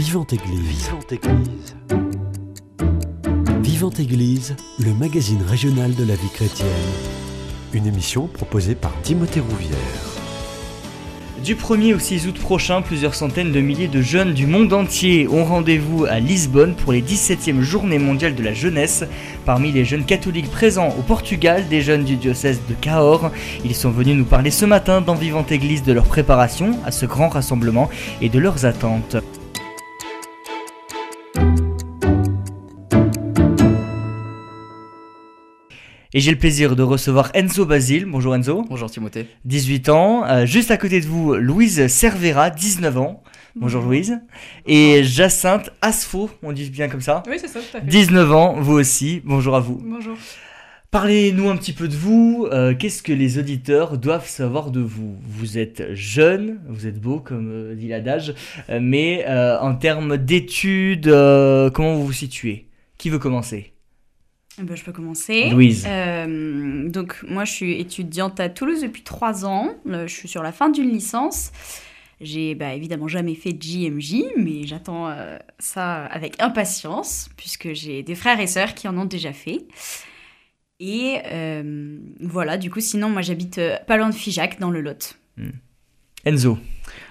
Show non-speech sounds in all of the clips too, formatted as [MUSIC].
Vivante Église. Vivante Église. Vivante Église, le magazine régional de la vie chrétienne. Une émission proposée par Timothée Rouvière. Du 1er au 6 août prochain, plusieurs centaines de milliers de jeunes du monde entier ont rendez-vous à Lisbonne pour les 17e Journées mondiales de la jeunesse. Parmi les jeunes catholiques présents au Portugal, des jeunes du diocèse de Cahors, ils sont venus nous parler ce matin dans Vivante Église de leur préparation à ce grand rassemblement et de leurs attentes. Et j'ai le plaisir de recevoir Enzo Basile. Bonjour Enzo. Bonjour Timothée. 18 ans. Euh, juste à côté de vous, Louise Cervera, 19 ans. Bonjour Louise. Et Jacinthe Asfo, on dit bien comme ça Oui, c'est ça, tout à fait. 19 ans, vous aussi. Bonjour à vous. Bonjour. Parlez-nous un petit peu de vous. Euh, Qu'est-ce que les auditeurs doivent savoir de vous? Vous êtes jeune, vous êtes beau, comme euh, dit l'adage, euh, mais euh, en termes d'études, euh, comment vous vous situez? Qui veut commencer? Ben, je peux commencer. Louise. Euh, donc, moi, je suis étudiante à Toulouse depuis trois ans. Là, je suis sur la fin d'une licence. J'ai bah, évidemment jamais fait de JMJ, mais j'attends euh, ça avec impatience, puisque j'ai des frères et sœurs qui en ont déjà fait. Et euh, voilà, du coup, sinon, moi, j'habite euh, pas loin de Figeac, dans le Lot. Enzo.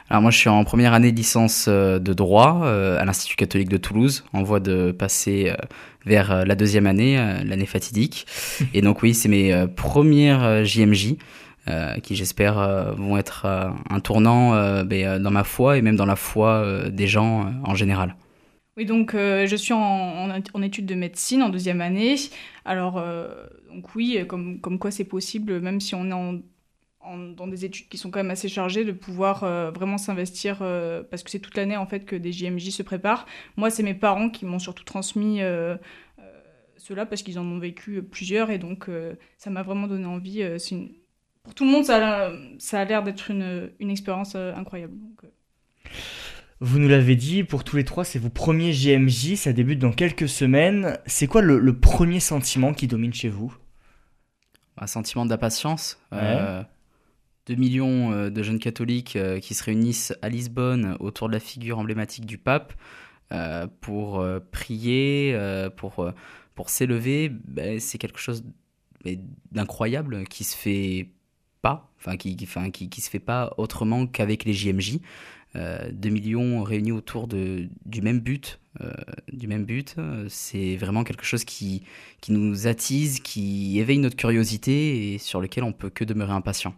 Alors moi je suis en première année de licence euh, de droit euh, à l'Institut catholique de Toulouse, en voie de passer euh, vers la deuxième année, l'année fatidique. [LAUGHS] Et donc oui, c'est mes premières JMJ euh, qui j'espère euh, vont être euh, un tournant ben, dans ma foi et même dans la foi des gens en général. Oui, donc je suis en, en, en études de médecine en deuxième année. Alors, donc oui, comme, comme quoi c'est possible, même si on est en, en- dans des études qui sont quand même assez chargées, de pouvoir euh, vraiment s'investir, euh, parce que c'est toute l'année en fait que des JMJ se préparent. Moi, c'est mes parents qui m'ont surtout transmis euh, euh, cela, parce qu'ils en ont vécu plusieurs, et donc euh, ça m'a vraiment donné envie. euh, une- Pour tout le monde, ça a, ça a l'air d'être une, une expérience euh, incroyable. Donc, euh, Vous nous l'avez dit, pour tous les trois, c'est vos premiers JMJ, ça débute dans quelques semaines. C'est quoi le, le premier sentiment qui domine chez vous? Un sentiment d'impatience. Euh, 2 millions euh, de jeunes catholiques euh, qui se réunissent à Lisbonne autour de la figure emblématique du pape euh, pour prier, pour, pour s'élever, ben, c'est quelque chose d'incroyable qui se fait pas, enfin qui, enfin, qui, qui se fait pas autrement qu'avec les JMJ. Euh, 2 millions réunis autour de, du même but, du même but, c'est vraiment quelque chose qui, qui nous attise, qui éveille notre curiosité et sur lequel on peut que demeurer impatient.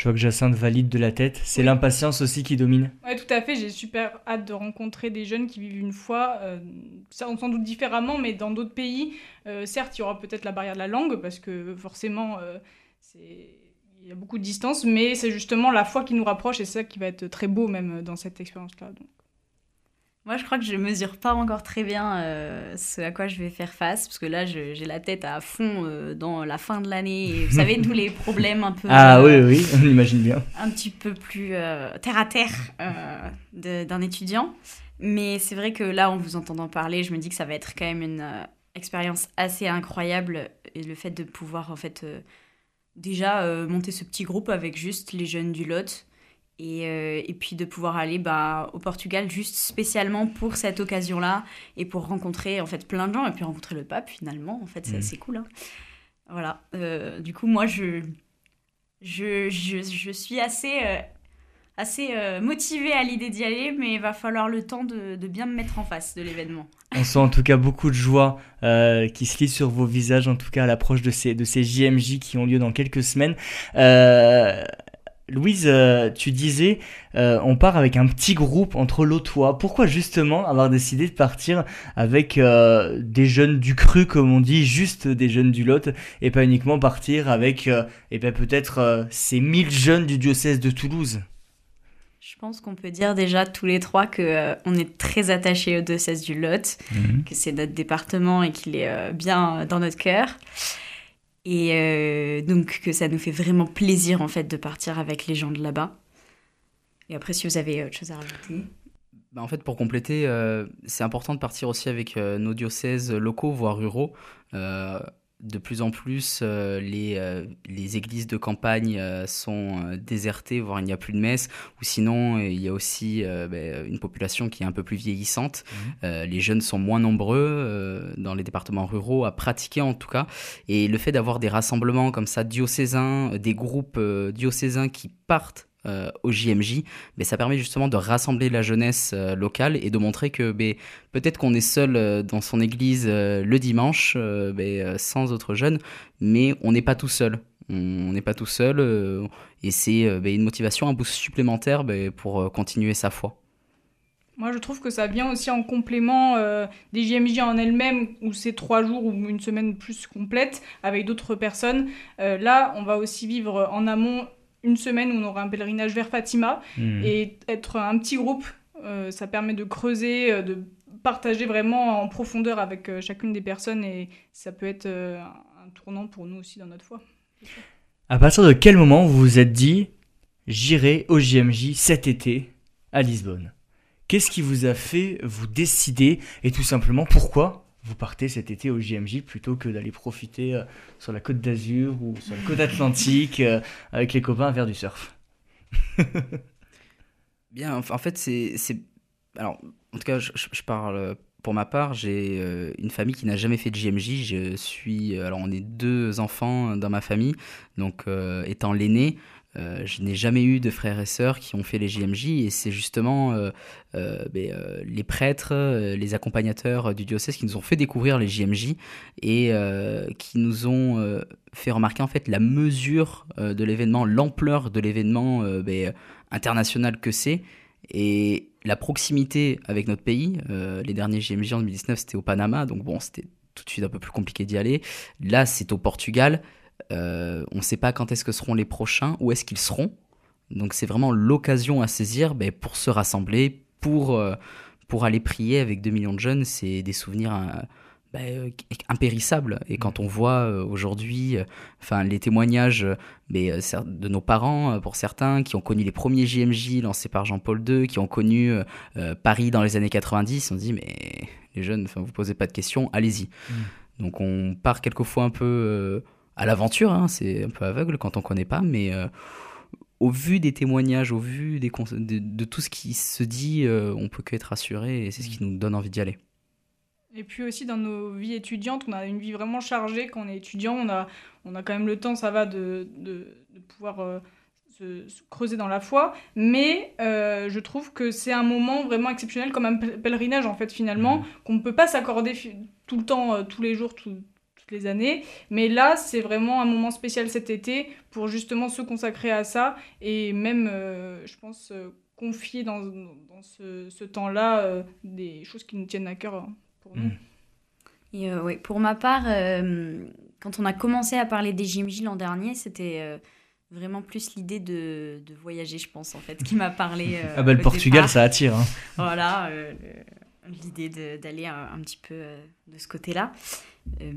Je vois que Jacinthe valide de la tête. C'est Oui. l'impatience aussi qui domine. Ouais, tout à fait. J'ai super hâte de rencontrer des jeunes qui vivent une foi, euh, sans doute différemment, mais dans d'autres pays. Euh, certes, il y aura peut-être la barrière de la langue, parce que forcément, euh, il y a beaucoup de distance, mais c'est justement la foi qui nous rapproche, et c'est ça qui va être très beau même dans cette expérience-là. Moi, je crois que je mesure pas encore très bien euh, ce à quoi je vais faire face, parce que là, j'ai la tête à fond euh, dans la fin de l'année. Vous savez, tous les [LAUGHS] problèmes un peu. Ah euh, oui, oui, on imagine bien. un petit peu plus terre à terre d'un étudiant. Mais c'est vrai que là, en vous entendant parler, je me dis que ça va être quand même une expérience assez incroyable. Et le fait de pouvoir, en fait, déjà monter ce petit groupe avec juste les jeunes du Lot. Et, euh, et puis de pouvoir aller bah, au Portugal juste spécialement pour cette occasion-là et pour rencontrer en fait plein de gens et puis rencontrer le pape finalement en fait c'est Mhm. assez cool hein. voilà Euh, du coup moi je je, je, je suis assez, euh, assez motivée à l'idée d'y aller, mais il va falloir le temps de, de bien me mettre en face de l'événement. [LAUGHS] On sent en tout cas beaucoup de joie qui se lit sur vos visages, en tout cas à l'approche de ces, de ces JMJ qui ont lieu dans quelques semaines. Louise, euh, tu disais, euh, on part avec un petit groupe entre l'autois. Pourquoi justement avoir décidé de partir avec euh, des jeunes du cru, comme on dit, juste des jeunes du Lot, et pas uniquement partir avec, euh, eh ben, peut-être ces 1000 jeunes du diocèse de Toulouse? Je pense qu'on peut dire déjà tous les trois que euh, on est très attachés au diocèse du Lot, que c'est notre département et qu'il est euh, bien dans notre cœur. Et euh, donc que ça nous fait vraiment plaisir en fait de partir avec les gens de là-bas. Et après, si vous avez autre chose à rajouter. Bah, en fait, pour compléter, euh, c'est important de partir aussi avec euh, nos diocèses locaux, voire ruraux. De plus en plus, euh, les, euh, les églises de campagne euh, sont désertées, voire il n'y a plus de messe, ou sinon il y a aussi ben, une population qui est un peu plus vieillissante. Mmh. les jeunes sont moins nombreux dans les départements ruraux à pratiquer en tout cas. Et le fait d'avoir des rassemblements comme ça diocésains, des groupes diocésains qui partent euh, au JMJ, mais ça permet justement de rassembler la jeunesse euh, locale et de montrer que ben, peut-être qu'on est seul euh, dans son église le dimanche, ben, sans autres jeunes, mais on n'est pas tout seul. On n'est pas tout seul et c'est ben, une motivation, un boost supplémentaire pour continuer sa foi. Moi, je trouve que ça vient aussi en complément des JMJ en elles-mêmes, où c'est trois jours ou une semaine plus complète avec d'autres personnes. là, on va aussi vivre en amont une semaine où on aura un pèlerinage vers Fatima. Hmm. et être un petit groupe, euh, ça permet de creuser, euh, de partager vraiment en profondeur avec euh, chacune des personnes. Et ça peut être un tournant pour nous aussi dans notre foi. À partir de quel moment vous vous êtes dit j'irai au JMJ cet été à Lisbonne? Qu'est-ce qui vous a fait vous décider? Et tout simplement pourquoi? Vous partez cet été au JMJ plutôt que d'aller profiter euh, sur la côte d'Azur ou sur la côte atlantique euh, avec les copains à faire du surf [LAUGHS] Bien, en fait, c'est. Alors, en tout cas, je, parle pour ma part, j'ai euh, une famille qui n'a jamais fait de JMJ. Je suis. Alors, on est deux enfants dans ma famille. Donc, étant l'aîné, euh, je n'ai jamais eu de frères et sœurs qui ont fait les JMJ et c'est justement euh, euh, ben, les prêtres, les accompagnateurs du diocèse qui nous ont fait découvrir les JMJ et qui nous ont fait remarquer en fait la mesure de l'événement, l'ampleur de l'événement ben, international que c'est et la proximité avec notre pays. les derniers JMJ en 2019 c'était au Panama donc bon c'était tout de suite un peu plus compliqué d'y aller. Là c'est au Portugal. Euh, on ne sait pas quand est-ce que seront les prochains, où est-ce qu'ils seront. Donc c'est vraiment l'occasion à saisir ben, pour se rassembler, pour, euh, pour aller prier avec 2 millions de jeunes. C'est des souvenirs euh, ben, impérissables. Et quand on voit aujourd'hui enfin, les témoignages mais, ben, de nos parents, pour certains, qui ont connu les premiers JMJ lancés par Jean-Paul II, qui ont connu Paris dans les années 90, on se dit mais les jeunes, vous ne posez pas de questions, allez-y. Mmh. Donc on part quelquefois un peu à l'aventure. Hein, c'est un peu aveugle quand on connaît pas, mais euh, au vu des témoignages, au vu des de, tout ce qui se dit, euh, on peut qu'être rassuré et c'est ce qui nous donne envie d'y aller. Et puis aussi dans nos vies étudiantes, on a une vie vraiment chargée quand on est étudiant. On a, on a quand même le temps, ça va, de, de, pouvoir euh, se, creuser dans la foi. Mais je trouve que c'est un moment vraiment exceptionnel, comme un pèlerinage en fait finalement, mmh. qu'on ne peut pas s'accorder tout le temps, tous les jours, tout, les années. Mais là, c'est vraiment un moment spécial cet été pour justement se consacrer à ça et même, euh, je pense, euh, confier dans, dans ce, temps-là euh, des choses qui nous tiennent à cœur hein, pour nous. Mm. Et oui, pour ma part, quand on a commencé à parler des JMJ l'an dernier, c'était vraiment plus l'idée de, de, voyager, je pense, en fait, qui m'a parlé. ah bah le Portugal, ça attire. Hein. Voilà, l'idée d'aller un, un, petit peu de ce côté-là. Euh,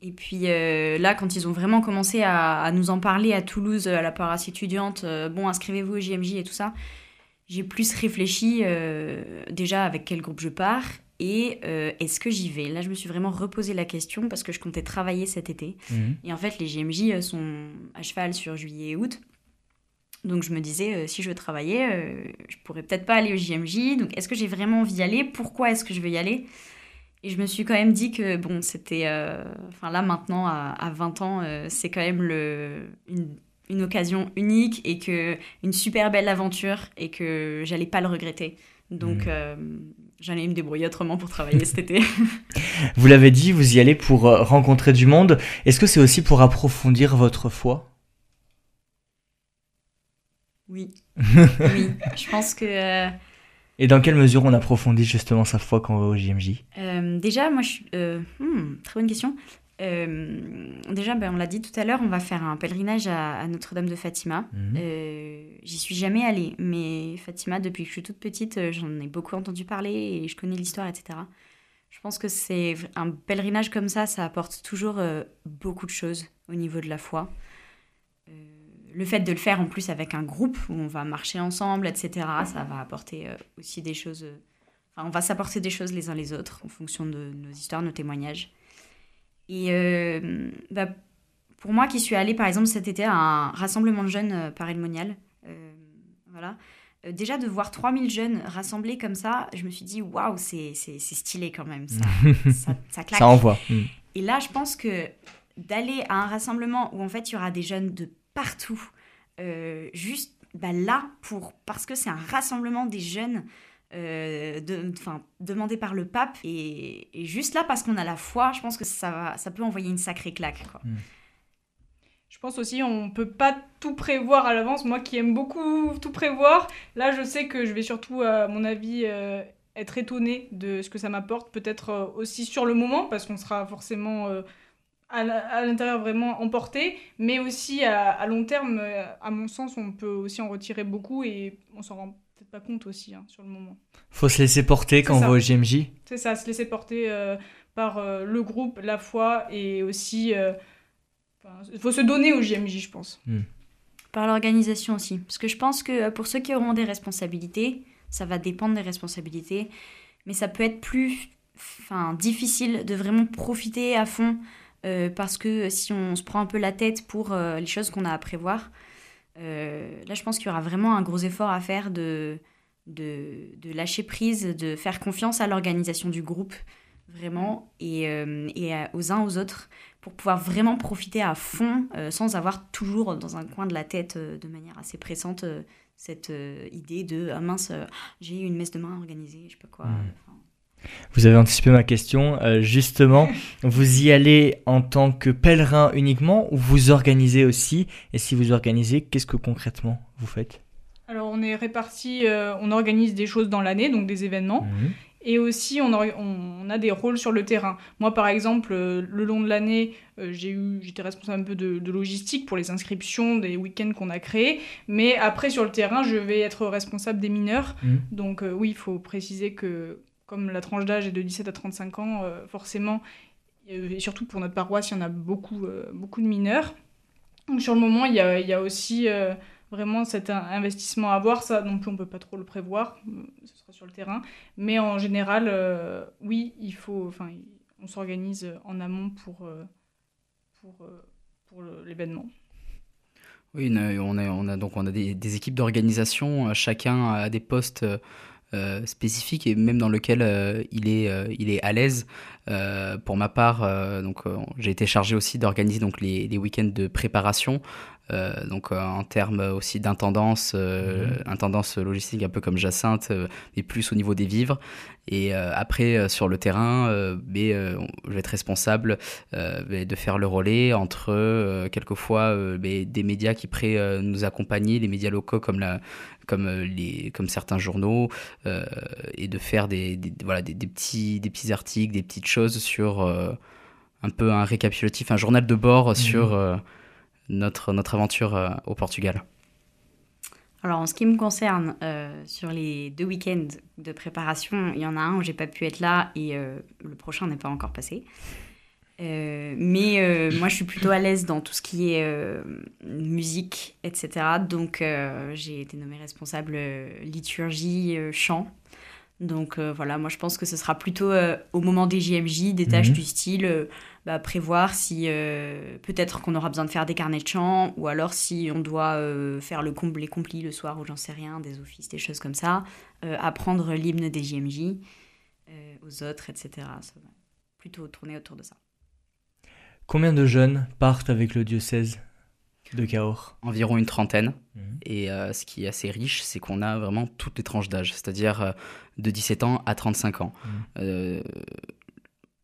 et puis euh, là, quand ils ont vraiment commencé à, nous en parler à Toulouse, à la paroisse étudiante, euh, bon, inscrivez-vous au JMJ et tout ça, j'ai plus réfléchi déjà avec quel groupe je pars et est-ce que j'y vais? Là, je me suis vraiment reposé la question parce que je comptais travailler cet été. Mhm. Et en fait, les JMJ sont à cheval sur juillet et août. Donc je me disais, si je veux travailler, je pourrais peut-être pas aller au JMJ. Donc est-ce que j'ai vraiment envie d'y aller? Pourquoi est-ce que je veux y aller? Et je me suis quand même dit que, bon, c'était. Euh, enfin, là, maintenant, à, 20 ans, euh, c'est quand même le, une, occasion unique et que une super belle aventure et que j'allais pas le regretter. Donc, mmh. euh, j'allais me débrouiller autrement pour travailler cet été. [LAUGHS] Vous l'avez dit, vous y allez pour rencontrer du monde. Est-ce que c'est aussi pour approfondir votre foi? Oui. [LAUGHS] oui. Je pense que et dans quelle mesure on approfondit justement sa foi quand on va au JMJ euh, Déjà, moi, je euh, hmm, très bonne question. Euh, déjà, ben, on l'a dit tout à l'heure, on va faire un pèlerinage à, Notre-Dame de Fatima. Mhm. J'y suis jamais allée, mais Fatima, depuis que je suis toute petite, j'en ai beaucoup entendu parler et je connais l'histoire, etc. Je pense que c'est un pèlerinage comme ça, ça apporte toujours beaucoup de choses au niveau de la foi le fait de le faire en plus avec un groupe où on va marcher ensemble, etc., ça va apporter euh, aussi des choses. Euh, enfin, on va s'apporter des choses les uns les autres en fonction de nos histoires, nos témoignages. Et bah, pour moi qui suis allée par exemple cet été à un rassemblement de jeunes par Elmonial, voilà, déjà de voir 3000 jeunes rassemblés comme ça, je me suis dit waouh, c'est stylé quand même, ça, [LAUGHS] ça, ça claque. Ça envoie. Mm. Et là, je pense que d'aller à un rassemblement où en fait il y aura des jeunes de partout, euh, juste bah, là, pour, parce que c'est un rassemblement des jeunes euh, de, demandé par le pape, et, juste là, parce qu'on a la foi, je pense que ça, va, ça peut envoyer une sacrée claque. Quoi. Hmm. Je pense aussi on peut pas tout prévoir à l'avance. Moi qui aime beaucoup tout prévoir, là je sais que je vais surtout, à mon avis, euh, être étonnée de ce que ça m'apporte. Peut-être aussi sur le moment, parce qu'on sera forcément à l'intérieur vraiment emporté, mais aussi à, long terme, euh, à mon sens, on peut aussi en retirer beaucoup et on s'en rend peut-être pas compte aussi hein, sur le moment. Faut se laisser porter quand on va au GMJ C'est ça, se laisser porter euh, par euh, le groupe, la foi et aussi. Il faut se donner au GMJ, je pense. Hmm. Par l'organisation aussi. Parce que je pense que pour ceux qui auront des responsabilités, ça va dépendre des responsabilités, mais ça peut être plus enfin, difficile de vraiment profiter à fond euh, parce que si on se prend un peu la tête pour euh, les choses qu'on a à prévoir, euh, là je pense qu'il y aura vraiment un gros effort à faire de, de, lâcher prise, de faire confiance à l'organisation du groupe, vraiment, et, aux uns aux autres, pour pouvoir vraiment profiter à fond, sans avoir toujours dans un coin de la tête, de manière assez pressante, cette idée de ah mince, j'ai une messe demain organisée, je sais pas quoi. Vous avez anticipé ma question. Euh, justement, [LAUGHS] vous y allez en tant que pèlerin uniquement ou vous organisez aussi Et si vous organisez, qu'est-ce que concrètement vous faites? Alors, on est répartis, euh, on organise des choses dans l'année, donc des événements. Mhm. Et aussi, on, on, a des rôles sur le terrain. Moi, par exemple, euh, le long de l'année, j'ai eu, j'étais responsable un peu de, logistique pour les inscriptions des week-ends qu'on a créés. Mais après, sur le terrain, je vais être responsable des mineurs. Mhm. Donc, oui, il faut préciser que comme la tranche d'âge est de 17 à 35 ans, euh, forcément, et surtout pour notre paroisse, il y en a beaucoup, euh, beaucoup de mineurs. Donc sur le moment, il y a, aussi euh, vraiment cet investissement à avoir. Ça non plus, on peut pas trop le prévoir, ce sera sur le terrain. Mais en général, oui, il faut, enfin, on s'organise en amont pour, pour, pour l'événement. Oui, on a, on a, donc on a des équipes d'organisation, chacun a des postes euh, spécifique et même dans lequel euh, il, est, euh, il est à l'aise. pour ma part, j'ai été chargé aussi d'organiser les week-ends de préparation. Donc en termes aussi d'intendance, mmh. intendance logistique un peu comme Jacinthe, mais plus au niveau des vivres. Et après sur le terrain, mais, je vais être responsable de faire le relais entre quelquefois des médias qui prêt nous accompagner, les médias locaux comme la, comme, euh, les, comme certains journaux, euh, et de faire des, voilà, des, petits, des petits articles, des petites choses sur euh, un peu un récapitulatif, un journal de bord mhm. sur notre, notre aventure au Portugal. Alors en ce qui me concerne, sur les deux week-ends de préparation, il y en a un où j'ai pas pu être là et le prochain n'est pas encore passé. Euh, mais euh, moi, je suis plutôt à l'aise dans tout ce qui est euh, musique, etc. Donc, j'ai été nommée responsable liturgie, chant. Donc, voilà, moi, je pense que ce sera plutôt au moment des JMJ, des tâches mhm. du style, bah, prévoir si peut-être qu'on aura besoin de faire des carnets de chant, ou alors si on doit faire le les complis le soir, ou j'en sais rien, des offices, des choses comme ça, apprendre l'hymne des JMJ aux autres, etc. Ça va plutôt tourner autour de ça. Combien de jeunes partent avec le diocèse de Cahors? Environ une trentaine. Mhm. Et euh, ce qui est assez riche, c'est qu'on a vraiment toutes les tranches d'âge, c'est-à-dire euh, de 17 ans à 35 ans. Mhm. Euh,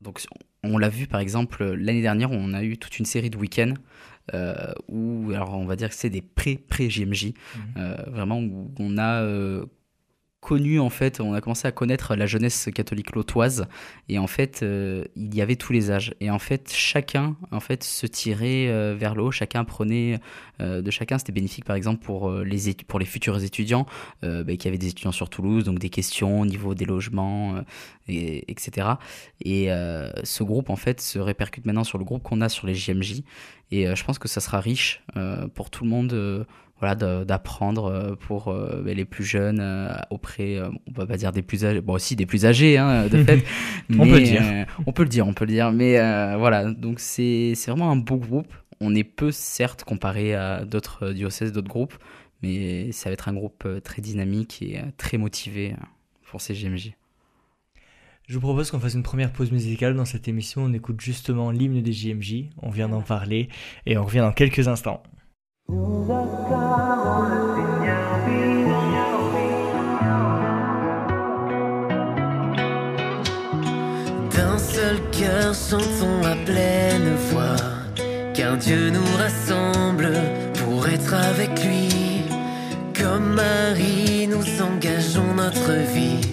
donc on l'a vu par exemple l'année dernière, on a eu toute une série de week-ends où, alors on va dire que c'est des pré-pré-JMJ, mhm. vraiment où on a connu en fait, on a commencé à connaître la jeunesse catholique lotoise et en fait euh, il y avait tous les âges. Et en fait chacun en fait se tirait euh, vers le haut, chacun prenait euh, de chacun. C'était bénéfique par exemple pour les pour les futurs étudiants bah, qui avaient des étudiants sur Toulouse donc des questions au niveau des logements et, etc et ce groupe en fait se répercute maintenant sur le groupe qu'on a sur les JMJ et je pense que ça sera riche pour tout le monde voilà, d'apprendre pour ben, les plus jeunes auprès, on va pas dire des plus âgés, bon aussi des plus âgés hein, de fait. [LAUGHS] on peut le dire. on peut le dire, on peut le dire. Mais voilà, donc c'est vraiment un beau groupe. On est peu certes comparé à d'autres diocèses, d'autres groupes, mais ça va être un groupe très dynamique et très motivé pour ces GMJ. Je vous propose qu'on fasse une première pause musicale dans cette émission. On écoute justement l'hymne des JMJ. On vient d'en parler et on revient dans quelques instants. D'un seul cœur, chantons à pleine voix, car Dieu nous rassemble pour être avec lui. Comme Marie, nous engageons notre vie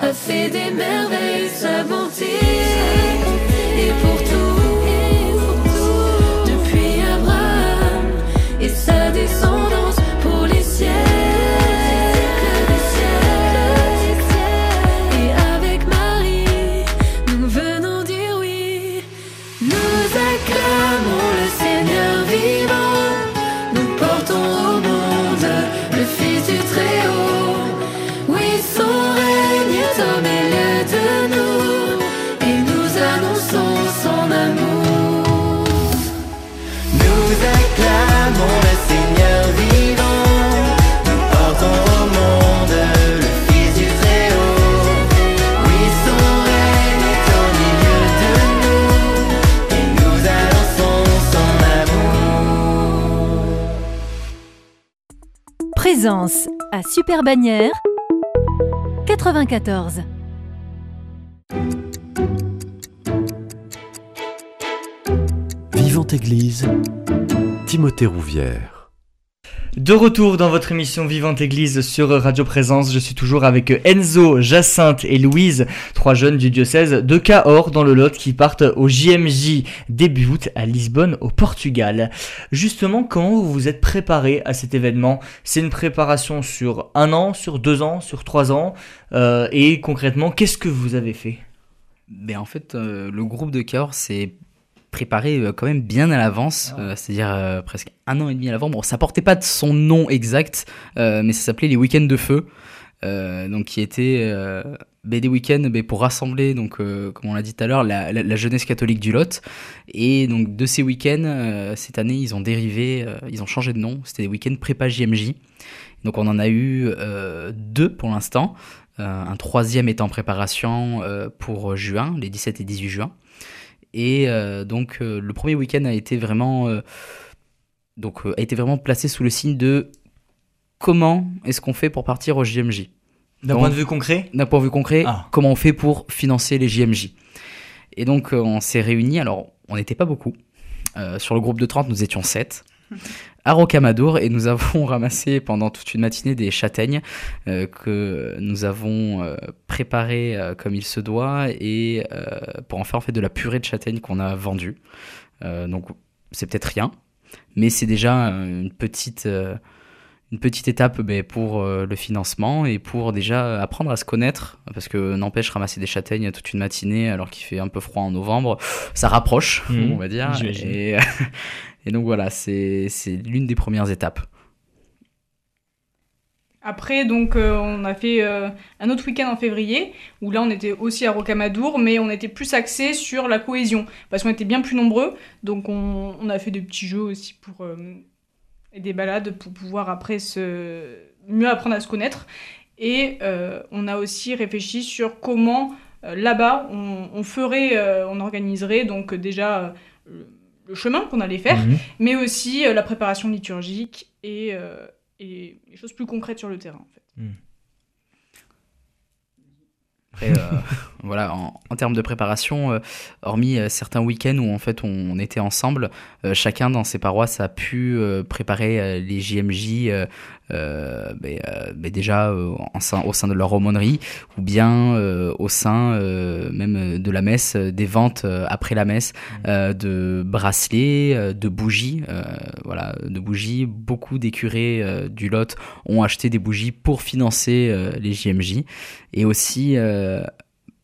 a fait des merveilles, sa bonté. À Super Bannière 94. Vivante Église, Timothée Rouvière. De retour dans votre émission Vivante Église sur Radio Présence, je suis toujours avec Enzo, Jacinthe et Louise, trois jeunes du diocèse de Cahors dans le Lot qui partent au JMJ début août à Lisbonne au Portugal. Justement, comment vous vous êtes préparé à cet événement? C'est une préparation sur un an, sur deux ans, sur trois ans? Euh, et concrètement, qu'est-ce que vous avez fait? Ben, En fait, le groupe de Cahors s'est préparé quand même bien à l'avance, ah. c'est-à-dire presque un an et demi à l'avance. Bon, ça portait pas de son nom exact, mais ça s'appelait les Week-ends de Feu. donc qui était des week-ends pour rassembler, donc, euh, comme on l'a dit tout à l'heure, la, jeunesse catholique du Lot. Et donc de ces week-ends, euh, cette année, ils ont dérivé, euh, ils ont changé de nom. C'était des week-ends prépa JMJ. Donc on en a eu deux pour l'instant. un troisième est en préparation pour juin, les 17 et 18 juin. Et donc le premier week-end a été vraiment donc a été vraiment placé sous le signe de comment est-ce qu'on fait pour partir au JMJ. D'un point de vue concret? D'un point de vue concret, ah. comment on fait pour financer les JMJ Et donc, euh, on s'est réunis. Alors, on n'était pas beaucoup. Euh, sur le groupe de 30, nous étions 7. [LAUGHS] à Rocamadour et nous avons [LAUGHS] ramassé pendant toute une matinée des châtaignes euh, que nous avons préparées comme il se doit et pour en faire en fait de la purée de châtaignes qu'on a vendue. donc c'est peut-être rien, mais c'est déjà une petite une petite étape ben, pour euh, le financement et pour déjà apprendre à se connaître, parce que n'empêche ramasser des châtaignes toute une matinée alors qu'il fait un peu froid en novembre, ça rapproche, mmh. on va dire. Et, [LAUGHS] et, donc voilà, c'est l'une des premières étapes. Après, donc, euh, on a fait euh, un autre week-end en février, où là, on était aussi à Rocamadour, mais on était plus axé sur la cohésion, parce qu'on était bien plus nombreux, donc on, on, a fait des petits jeux aussi pour et des balades pour pouvoir après se mieux apprendre à se connaître. Et euh, on a aussi réfléchi sur comment euh, là-bas on, ferait, euh, on organiserait donc déjà le chemin qu'on allait faire, mhm. mais aussi la préparation liturgique et, et, les choses plus concrètes sur le terrain en fait. Mhm. Après, [LAUGHS] voilà, en, termes de préparation, hormis certains week-ends où en fait on, était ensemble, chacun dans ses paroisses a pu préparer les JMJ euh, ben, euh, ben déjà euh, au sein de leur aumônerie ou bien au sein même de la messe, des ventes après la messe mmh. de bracelets, de bougies, voilà, de bougies. Beaucoup des curés du Lot ont acheté des bougies pour financer les JMJ et aussi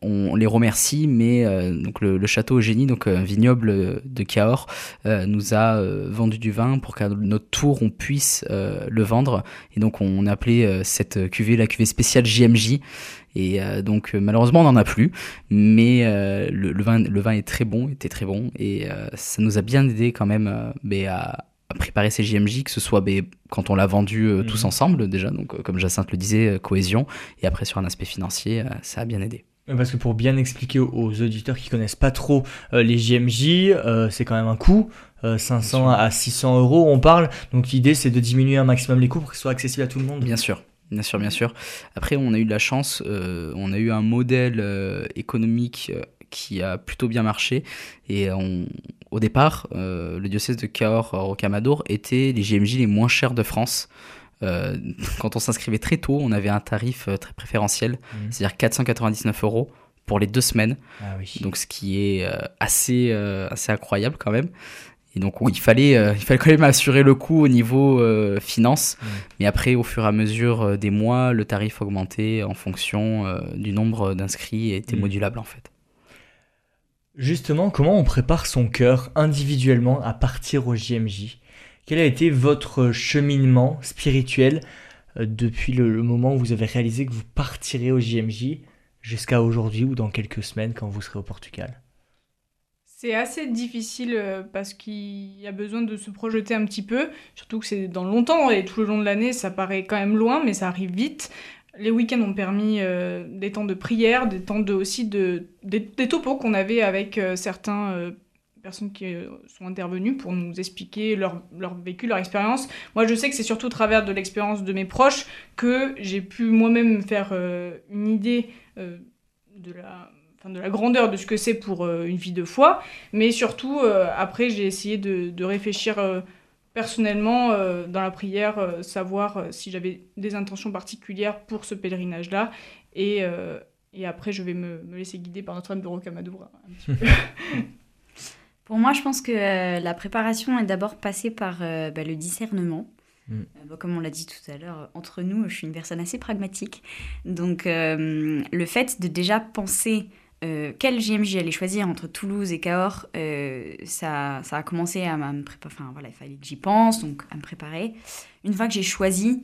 on les remercie, mais euh, donc le, château Génie, donc un vignoble de Cahors, euh, nous a euh, vendu du vin pour qu'à notre tour on puisse le vendre. Et donc on a appelé cette cuvée la cuvée spéciale JMJ. Et donc malheureusement on n'en a plus, mais le, vin, le vin est très bon, était très bon, et ça nous a bien aidé quand même à, préparer ces JMJ, que ce soit quand on l'a vendu tous mhm. ensemble déjà, donc comme Jacinthe le disait, cohésion, et après sur un aspect financier, ça a bien aidé. Parce que pour bien expliquer aux, auditeurs qui connaissent pas trop euh, les JMJ, euh, c'est quand même un coût. 500 euh, à 600 euros, on parle. Donc l'idée, c'est de diminuer un maximum les coûts pour qu'ils soient accessibles à tout le monde. Bien sûr. Bien sûr, bien sûr. Après, on a eu de la chance, on a eu un modèle économique qui a plutôt bien marché. Et au départ, le diocèse de Cahors, Rocamadour, était les JMJ les moins chers de France. Euh, quand on s'inscrivait très tôt, on avait un tarif euh, très préférentiel, mhm. c'est-à-dire 499 euros pour les deux semaines. Ah donc ce qui est euh, assez, assez incroyable quand même. Et donc il fallait, il fallait quand même assurer le coût au niveau finance. Mhm. Mais après, au fur et à mesure des mois, le tarif augmentait en fonction du nombre d'inscrits et était mhm. modulable en fait. Justement, comment on prépare son cœur individuellement à partir au JMJ quel a été votre cheminement spirituel euh, depuis le, moment où vous avez réalisé que vous partirez au JMJ jusqu'à aujourd'hui ou dans quelques semaines quand vous serez au Portugal? C'est assez difficile euh, parce qu'il y a besoin de se projeter un petit peu, surtout que c'est dans longtemps et tout le long de l'année ça paraît quand même loin mais ça arrive vite. Les week-ends ont permis euh, des temps de prière, des temps de, aussi de, des, topos qu'on avait avec certains personnes qui euh, sont intervenues pour nous expliquer leur, leur vécu, leur expérience. Moi, je sais que c'est surtout au travers de l'expérience de mes proches que j'ai pu moi-même faire euh, une idée euh, de la de la grandeur de ce que c'est pour une vie de foi, mais surtout, après, j'ai essayé de, réfléchir personnellement dans la prière, savoir si j'avais des intentions particulières pour ce pèlerinage-là, et, et après, je vais me, me laisser guider par notre âme de Rocamadour peu. [LAUGHS] Pour moi, je pense que euh, la préparation est d'abord passée par euh, bah, le discernement. Mm. Euh, bah, comme on l'a dit tout à l'heure, entre nous, je suis une personne assez pragmatique. Donc, le fait de déjà penser quel JMJ allait choisir entre Toulouse et Cahors, ça, ça a commencé à, me préparer. Enfin voilà, il fallait que j'y pense, donc à me préparer. Une fois que j'ai choisi,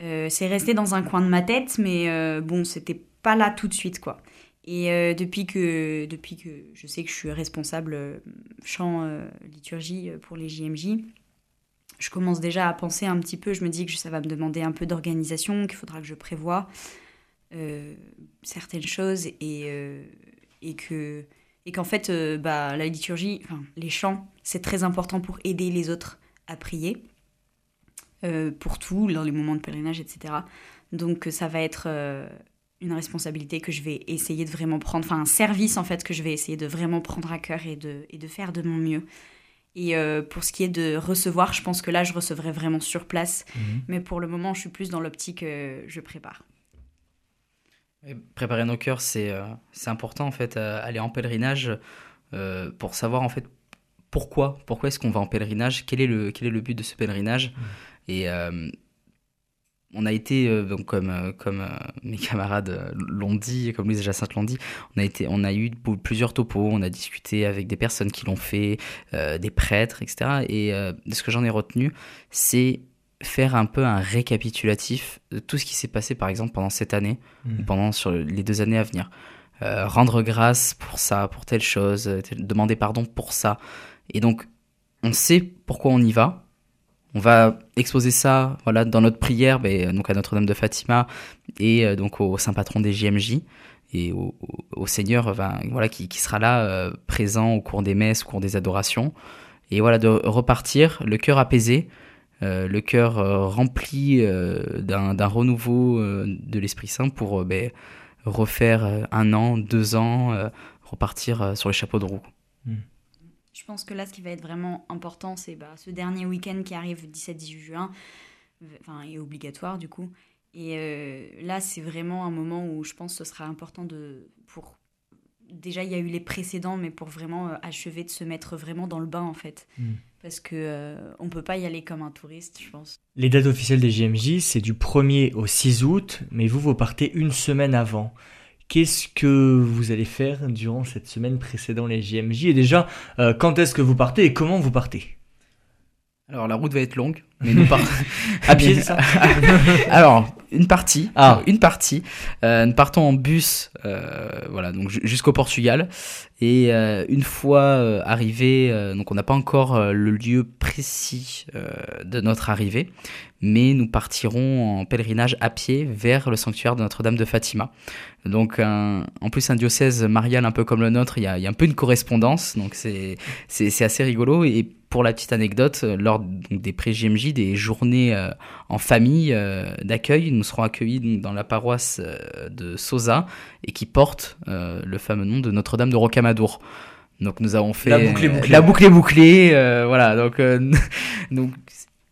c'est resté dans un coin de ma tête, mais bon, c'était pas là tout de suite quoi. Et depuis, que, depuis que je sais que je suis responsable chant liturgie pour les JMJ, je commence déjà à penser un petit peu. Je me dis que ça va me demander un peu d'organisation, qu'il faudra que je prévoie. Euh, certaines choses et, euh, et que et qu'en fait euh, bah, la liturgie, enfin, les chants, c'est très important pour aider les autres à prier pour tout, dans les moments de pèlerinage, etc. Donc ça va être une responsabilité que je vais essayer de vraiment prendre, enfin un service en fait que je vais essayer de vraiment prendre à cœur et de, et de faire de mon mieux. Et pour ce qui est de recevoir, je pense que là, je recevrai vraiment sur place. Mhm. Mais pour le moment, je suis plus dans l'optique je prépare. Préparer nos cœurs, c'est euh, c'est important en fait, aller en pèlerinage euh, pour savoir en fait pourquoi, pourquoi est-ce qu'on va en pèlerinage, quel est le, quel est le but de ce pèlerinage. Mmh. Et euh, on a été, donc comme, comme mes camarades l'ont dit, comme Louise Jacinthe l'ont dit, on a, été, on a eu plusieurs topos, on a discuté avec des personnes qui l'ont fait, des prêtres, etc. Et ce que j'en ai retenu, c'est faire un peu un récapitulatif de tout ce qui s'est passé par exemple pendant cette année ou pendant sur les deux années à venir. Euh, rendre grâce pour ça, pour telle chose, euh, demander pardon pour ça. Et donc, on sait pourquoi on y va. On va exposer ça voilà, dans notre prière ben, donc à Notre-Dame de Fatima et euh, donc au Saint Patron des JMJ et au, Seigneur ben, voilà, qui, sera là présent au cours des messes, au cours des adorations. Et voilà, de repartir, le cœur apaisé, euh, le cœur euh, rempli euh, d'un renouveau de l'Esprit Saint pour ben, refaire un an, deux ans, repartir sur les chapeaux de roue. Hmm. Je pense que là, ce qui va être vraiment important, c'est bah, ce dernier week-end qui arrive 17-18 juin, enfin, est obligatoire du coup. Et là, c'est vraiment un moment où je pense que ce sera important de, pour déjà il y a eu les précédents, mais pour vraiment achever de se mettre vraiment dans le bain en fait. Hmm parce que euh, on peut pas y aller comme un touriste, je pense. Les dates officielles des JMJ, c'est du 1er au 6 août, mais vous, vous partez une semaine avant. Qu'est-ce que vous allez faire durant cette semaine précédant les JMJ Et déjà, euh, quand est-ce que vous partez et comment vous partez? Alors, la route va être longue, mais nous partons... [LAUGHS] à pied, ça [LAUGHS] Alors, une partie. Ah. Une partie. Euh, nous partons en bus, voilà, donc jusqu'au Portugal. Et euh, une fois euh, arrivé, euh, donc on n'a pas encore le lieu précis de notre arrivée, mais nous partirons en pèlerinage à pied vers le sanctuaire de Notre-Dame de Fatima. Donc en plus un diocèse marial un peu comme le nôtre, il y a, y a un peu une correspondance, donc c'est assez rigolo. Et pour la petite anecdote, lors des pré-JMJ, des journées en famille d'accueil, nous serons accueillis dans la paroisse de Sosa et qui porte le fameux nom de Notre-Dame de Rocamadour donc nous avons fait la boucle est bouclée. La boucle est bouclée, euh, voilà. Donc euh, [LAUGHS] donc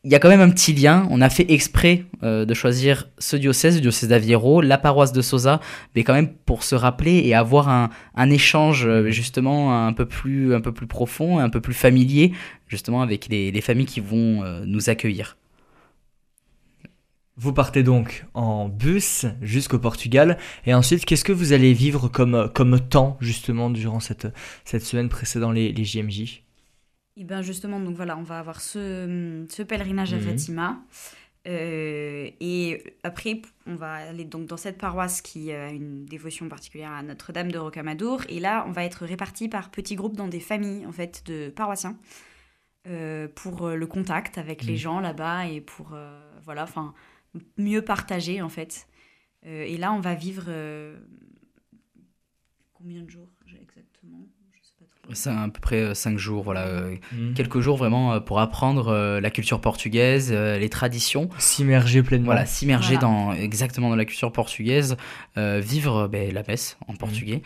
il y a quand même un petit lien. On a fait exprès euh, de choisir ce diocèse, le diocèse d'Aviero, la paroisse de Sosa, mais quand même pour se rappeler et avoir un, échange justement un peu plus profond, un peu plus familier, justement avec les, les familles qui vont nous accueillir. Vous partez donc en bus jusqu'au Portugal et ensuite qu'est-ce que vous allez vivre comme, temps justement durant cette, cette semaine précédant les, les JMJ et eh bien justement, donc voilà, on va avoir ce, ce pèlerinage à mhm. Fatima. Euh, et après, on va aller donc dans cette paroisse qui a une dévotion particulière à Notre-Dame de Rocamadour. Et là, on va être répartis par petits groupes dans des familles en fait de paroissiens euh, pour le contact avec les mhm. gens là-bas et pour euh, voilà, enfin mieux partager en fait. Euh, et là, on va vivre euh, combien de jours? C'est à peu près 5 euh, jours, voilà. Mhm. Quelques jours vraiment pour apprendre la culture portugaise, les traditions. S'immerger pleinement. Voilà, s'immerger dans, exactement dans la culture portugaise, vivre ben, la messe en mhm. portugais.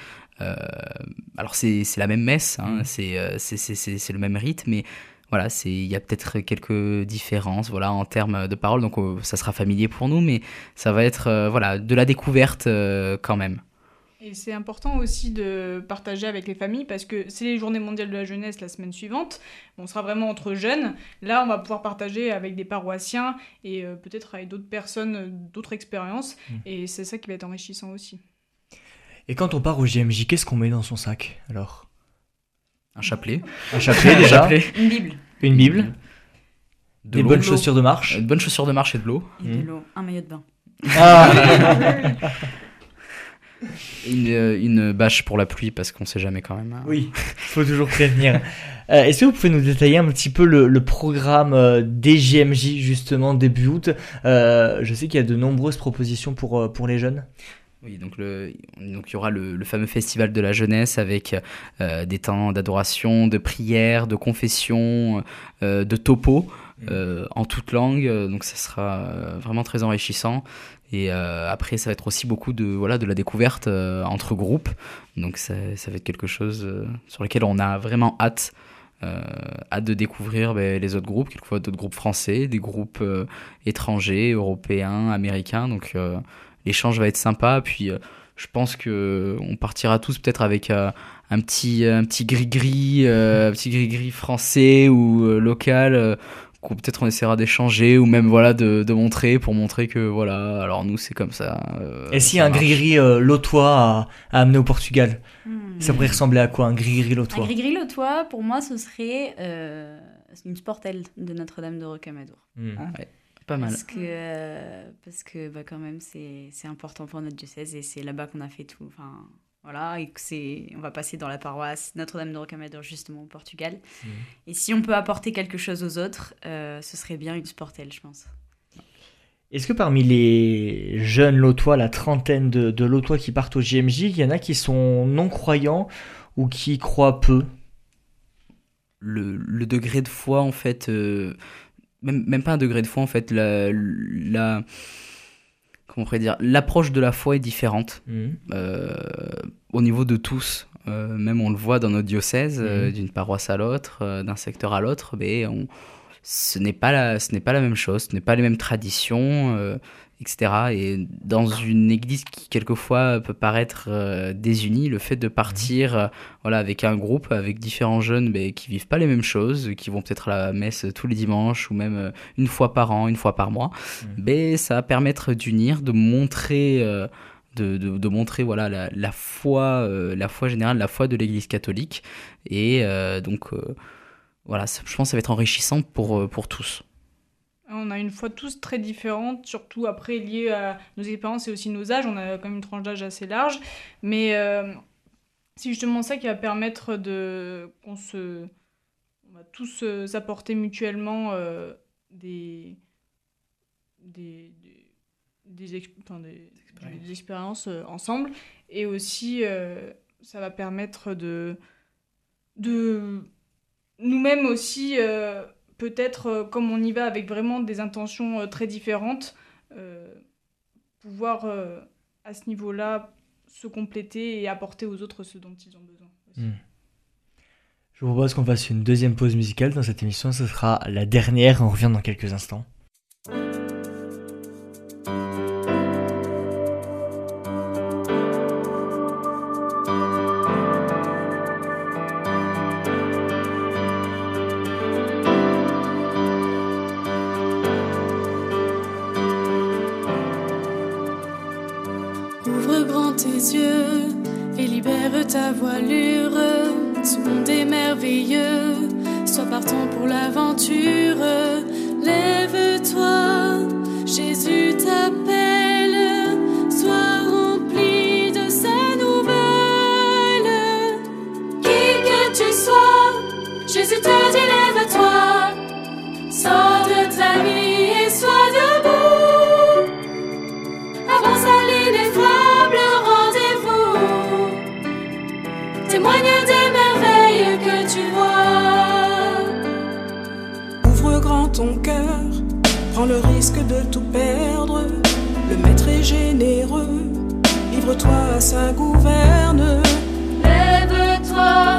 alors c'est la même messe, hein, mhm. c'est le même rite, mais voilà, c'est il y a peut-être quelques différences voilà en termes de paroles donc euh, ça sera familier pour nous mais ça va être euh, voilà de la découverte euh, quand même. Et c'est important aussi de partager avec les familles parce que c'est les journées mondiales de la jeunesse la semaine suivante. On sera vraiment entre jeunes. Là, on va pouvoir partager avec des paroissiens et peut-être avec d'autres personnes, d'autres expériences. Mmh. Et c'est ça qui va être enrichissant aussi. Et quand on part au JMJ, qu'est-ce qu'on met dans son sac alors? Un chapelet. Un chapelet déjà, chapelet. Une Bible. une Bible, De des bonnes chaussures de marche. Une bonne chaussure de marche et de l'eau. Et de Mhm. l'eau. Un maillot de bain. Ah [LAUGHS] [LAUGHS] Une, euh, une bâche pour la pluie parce qu'on sait jamais quand même. hein. Oui, [LAUGHS] faut toujours prévenir. Euh, Est-ce que vous pouvez nous détailler un petit peu le, le programme euh, des JMJ justement début août? Je sais qu'il y a de nombreuses propositions pour, pour les jeunes. Oui, donc, le, donc il y aura le, le fameux festival de la jeunesse avec des temps d'adoration, de prière, de confession, de topo euh, en toute langue. Donc ça sera vraiment très enrichissant. Et euh, après, ça va être aussi beaucoup de, voilà, de la découverte euh, entre groupes. Donc ça, ça va être quelque chose euh, sur lequel on a vraiment hâte. Hâte de découvrir ben, les autres groupes, quelquefois d'autres groupes français, des groupes étrangers, européens, américains. Donc l'échange va être sympa. Puis je pense que on partira tous peut-être avec un petit un petit gris-gris, euh, un petit gris-gris français ou local. Qu'on peut-être on essaiera d'échanger ou même voilà de, de montrer pour montrer que voilà alors nous c'est comme ça euh, Et ça a un gris-gris euh, lotois à, à amener au Portugal, Hmm. ça pourrait ressembler à quoi un gris-gris Un lotois gris-gris toi, pour moi, ce serait euh, une sportelle de Notre-Dame de Rocamadour. Hmm. pas mal Parce que, euh, parce que bah, quand même, c'est c'est important pour notre diocèse et c'est là-bas qu'on a fait tout. Enfin, voilà, et que c'est, on va passer dans la paroisse Notre-Dame de Rocamadour, justement, au Portugal. Mhm. Et si on peut apporter quelque chose aux autres, euh, ce serait bien une sportelle, je pense. Est-ce que parmi les jeunes lotois, la trentaine de, de lotois qui partent au JMJ, il y en a qui sont non-croyants ou qui croient peu? Le, le degré de foi en fait euh, même, même pas un degré de foi en fait la, la comment on pourrait dire l'approche de la foi est différente Hmm. euh, au niveau de tous. Euh, même on le voit dans notre diocèse, euh, Mhm. d'une paroisse à l'autre, euh, d'un secteur à l'autre, mais on, ce n'est pas la, ce n'est pas la même chose, ce n'est pas les mêmes traditions, etc. Et dans une église qui quelquefois peut paraître euh, désunie, le fait de partir, euh, voilà, avec un groupe, avec différents jeunes, mais qui vivent pas les mêmes choses, qui vont peut-être à la messe tous les dimanches ou même euh, une fois par an, une fois par mois, mais ça va permettre d'unir, de montrer. de, de, de montrer voilà la, la foi la foi générale la foi de l'Église catholique et donc voilà ça- je pense que ça va être enrichissant pour pour tous On a une foi tous très différente, surtout après liée à nos expériences et aussi nos âges. On a quand même une tranche d'âge assez large. Mais euh, c'est justement ça qui va permettre de qu'on se. On va tous euh, s'apporter mutuellement euh, des. des. des, des, ex- enfin, des- des expériences euh, ensemble. Et aussi, ça va permettre de. de nous-mêmes aussi. Peut-être, euh, comme on y va avec vraiment des intentions euh, très différentes, euh, pouvoir à ce niveau-là se compléter et apporter aux autres ce dont ils ont besoin. aussi. Mm. Je vous propose qu'on fasse une deuxième pause musicale dans cette émission. Ce sera la dernière. On revient dans quelques instants. Partant pour l'aventure. Le risque de tout perdre. Le maître est généreux, livre-toi à sa gouverne. Lève-toi,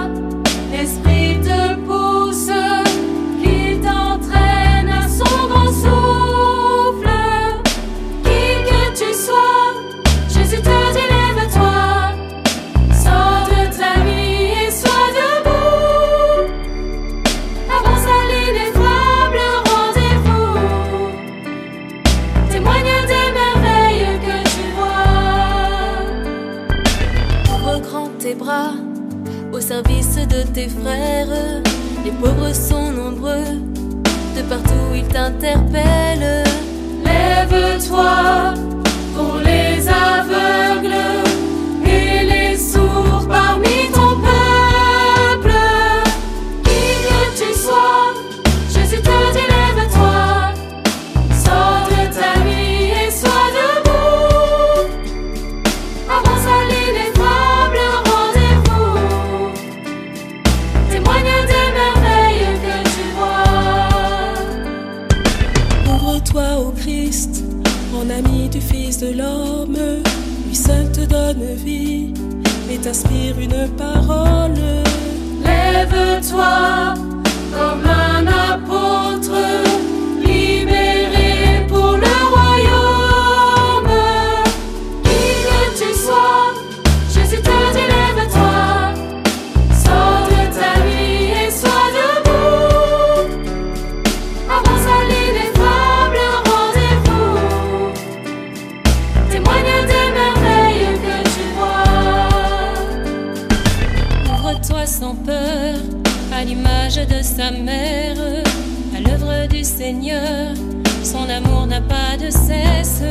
tes bras, au service de tes frères. Les pauvres sont nombreux, de partout ils t'interpellent. Lève-toi pour les aveugles. Lève-toi de cesse.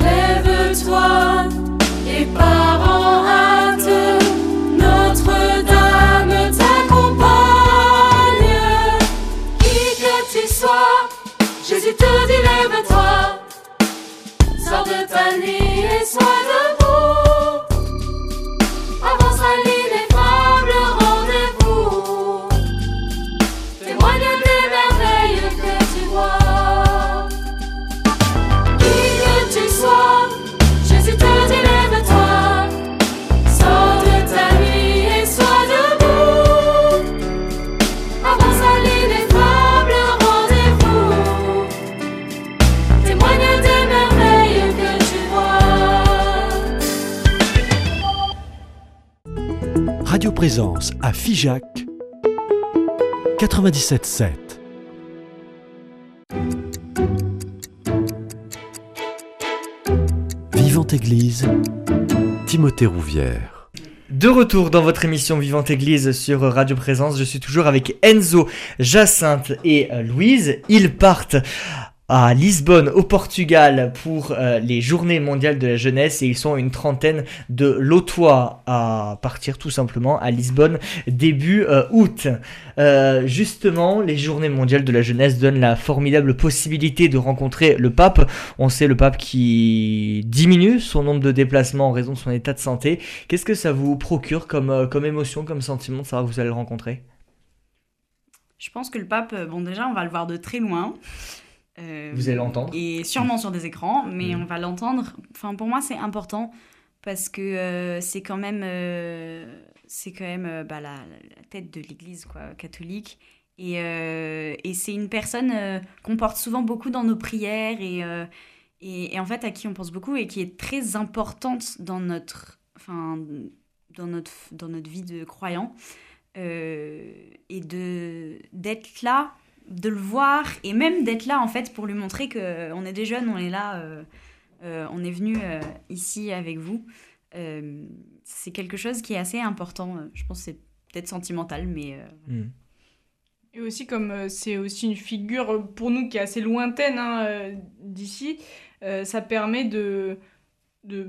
Lève-toi et pars en hâte. Notre-Dame t'accompagne. Qui que tu sois, Jésus te dit lève-toi. Sors de ta nuit et sois debout. Présence à Figeac 97.7. Vivante Église, Timothée Rouvière. De retour dans votre émission Vivante Église sur Radio Présence, je suis toujours avec Enzo, Jacinthe et euh, Louise. Ils partent à Lisbonne, au Portugal, pour euh, les Journées mondiales de la jeunesse et ils sont une trentaine de lotois à partir tout simplement à Lisbonne début euh, août. Euh, justement, les Journées mondiales de la jeunesse donnent la formidable possibilité de rencontrer le pape. On sait le pape qui diminue son nombre de déplacements en raison de son état de santé. Qu'est-ce que ça vous procure comme, comme émotion, comme sentiment de savoir que vous allez le rencontrer? Je pense que le pape, bon déjà, on va le voir de très loin. Euh, Vous allez l'entendre. Et sûrement sur des écrans, mais Mhm. on va l'entendre. Enfin, pour moi, c'est important parce que euh, c'est quand même, euh, c'est quand même bah, la, la tête de l'Église quoi, catholique. Et, et c'est une personne qu'on porte souvent beaucoup dans nos prières et, et, et en fait à qui on pense beaucoup et qui est très importante dans notre, enfin, dans notre, dans notre vie de croyant. Et de d'être là, de le voir et même d'être là en fait pour lui montrer que on est des jeunes, on est là, euh, euh, on est venu euh, ici avec vous. Euh, c'est quelque chose qui est assez important. euh, Je pense que c'est peut-être sentimental, mais euh, Hmm. Et aussi, comme euh, c'est aussi une figure euh, pour nous qui est assez lointaine hein, euh, d'ici, euh, ça permet de. de